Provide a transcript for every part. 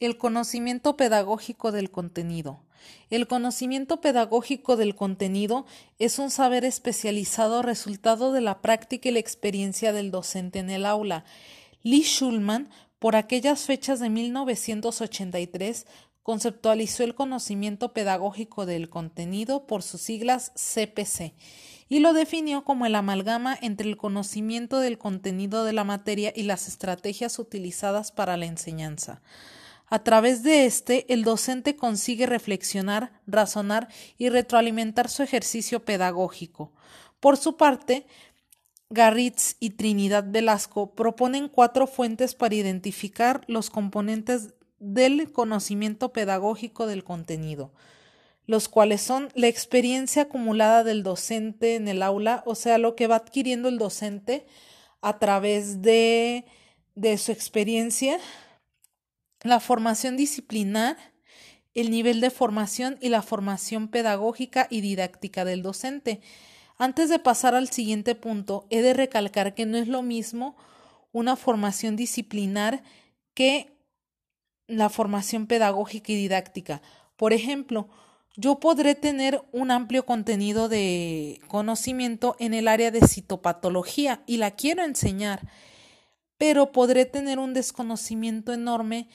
el conocimiento pedagógico del contenido. El conocimiento pedagógico del contenido es un saber especializado resultado de la práctica y la experiencia del docente en el aula. Lee Schulman, por aquellas fechas de 1983, conceptualizó el conocimiento pedagógico del contenido por sus siglas CPC y lo definió como el amalgama entre el conocimiento del contenido de la materia y las estrategias utilizadas para la enseñanza. A través de este, el docente consigue reflexionar, razonar y retroalimentar su ejercicio pedagógico. Por su parte, Garritz y Trinidad Velasco proponen cuatro fuentes para identificar los componentes del conocimiento pedagógico del contenido, los cuales son la experiencia acumulada del docente en el aula, o sea, lo que va adquiriendo el docente a través de, de su experiencia, la formación disciplinar, el nivel de formación y la formación pedagógica y didáctica del docente. Antes de pasar al siguiente punto, he de recalcar que no es lo mismo una formación disciplinar que la formación pedagógica y didáctica. Por ejemplo, yo podré tener un amplio contenido de conocimiento en el área de citopatología y la quiero enseñar, pero podré tener un desconocimiento enorme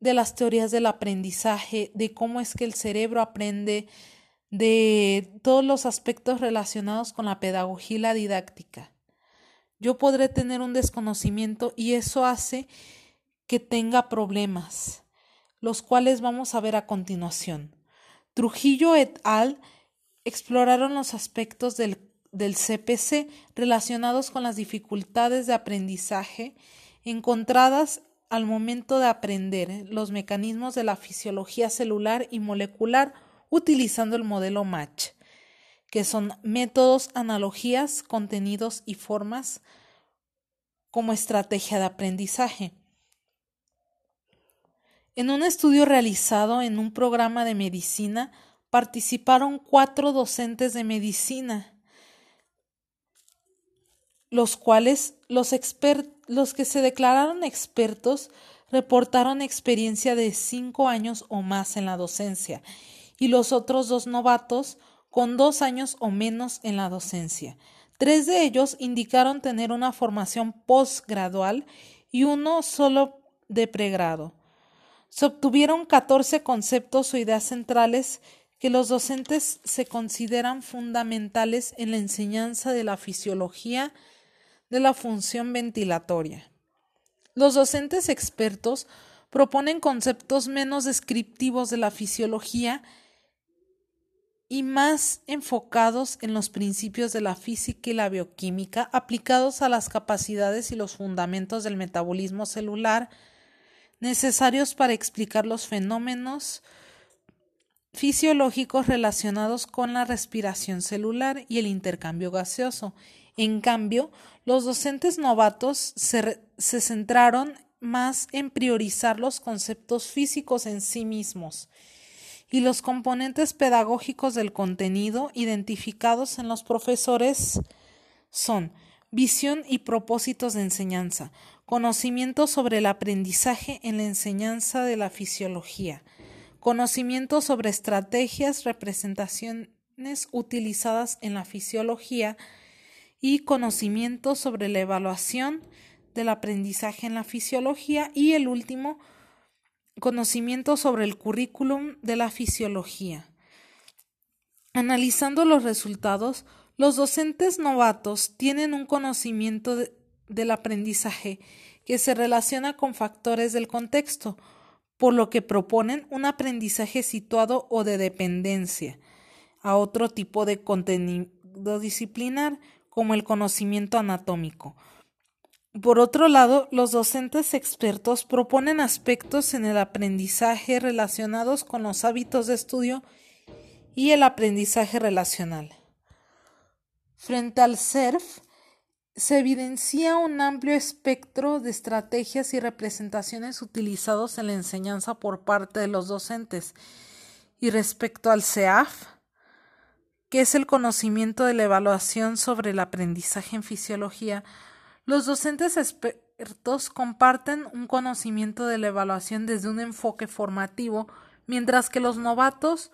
de las teorías del aprendizaje, de cómo es que el cerebro aprende, de todos los aspectos relacionados con la pedagogía y la didáctica. Yo podré tener un desconocimiento y eso hace que tenga problemas, los cuales vamos a ver a continuación. Trujillo et al. exploraron los aspectos del, del CPC relacionados con las dificultades de aprendizaje encontradas al momento de aprender los mecanismos de la fisiología celular y molecular utilizando el modelo MATCH, que son métodos, analogías, contenidos y formas como estrategia de aprendizaje. En un estudio realizado en un programa de medicina participaron cuatro docentes de medicina, los cuales los, los que se declararon expertos reportaron experiencia de cinco años o más en la docencia y los otros dos novatos con dos años o menos en la docencia. Tres de ellos indicaron tener una formación postgradual y uno solo de pregrado. Se obtuvieron 14 conceptos o ideas centrales que los docentes se consideran fundamentales en la enseñanza de la fisiología de la función ventilatoria. Los docentes expertos proponen conceptos menos descriptivos de la fisiología y más enfocados en los principios de la física y la bioquímica aplicados a las capacidades y los fundamentos del metabolismo celular necesarios para explicar los fenómenos fisiológicos relacionados con la respiración celular y el intercambio gaseoso. En cambio, los docentes novatos se, centraron más en priorizar los conceptos físicos en sí mismos y los componentes pedagógicos del contenido identificados en los profesores son visión y propósitos de enseñanza, conocimiento sobre el aprendizaje en la enseñanza de la fisiología, conocimiento sobre estrategias, representaciones utilizadas en la fisiología y conocimiento sobre la evaluación del aprendizaje en la fisiología y el último, conocimiento sobre el currículum de la fisiología. Analizando los resultados, los docentes novatos tienen un conocimiento del aprendizaje que se relaciona con factores del contexto, por lo que proponen un aprendizaje situado o de dependencia a otro tipo de contenido disciplinar, como el conocimiento anatómico. Por otro lado, los docentes expertos proponen aspectos en el aprendizaje relacionados con los hábitos de estudio y el aprendizaje relacional. Frente al CERF, se evidencia un amplio espectro de estrategias y representaciones utilizados en la enseñanza por parte de los docentes. Y respecto al CEAF, que es el conocimiento de la evaluación sobre el aprendizaje en fisiología, los docentes expertos comparten un conocimiento de la evaluación desde un enfoque formativo, mientras que los novatos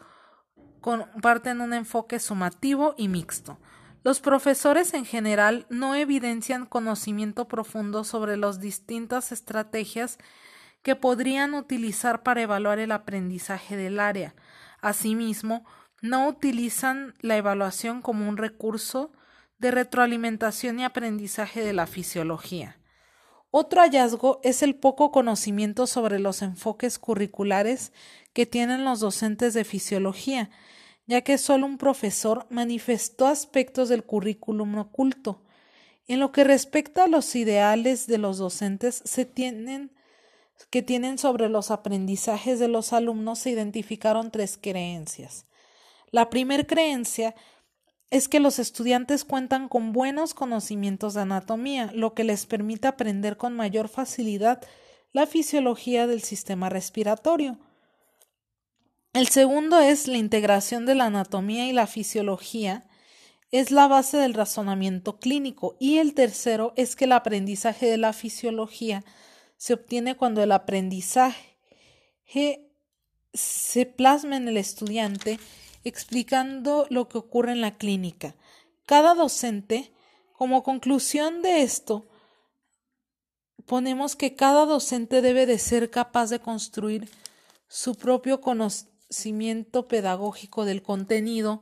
comparten un enfoque sumativo y mixto. Los profesores en general no evidencian conocimiento profundo sobre las distintas estrategias que podrían utilizar para evaluar el aprendizaje del área. Asimismo, no utilizan la evaluación como un recurso de retroalimentación y aprendizaje de la fisiología. Otro hallazgo es el poco conocimiento sobre los enfoques curriculares que tienen los docentes de fisiología, ya que solo un profesor manifestó aspectos del currículum oculto. En lo que respecta a los ideales de los docentes se tienen, que tienen sobre los aprendizajes de los alumnos se identificaron tres creencias. La primera creencia es que los estudiantes cuentan con buenos conocimientos de anatomía, lo que les permite aprender con mayor facilidad la fisiología del sistema respiratorio. El segundo es la integración de la anatomía y la fisiología es la base del razonamiento clínico y el tercero es que el aprendizaje de la fisiología se obtiene cuando el aprendizaje se plasma en el estudiante explicando lo que ocurre en la clínica. Cada docente, como conclusión de esto, ponemos que cada docente debe de ser capaz de construir su propio conocimiento pedagógico del contenido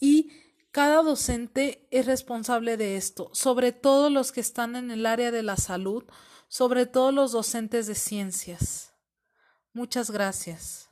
y cada docente es responsable de esto, sobre todo los que están en el área de la salud, sobre todo los docentes de ciencias. Muchas gracias.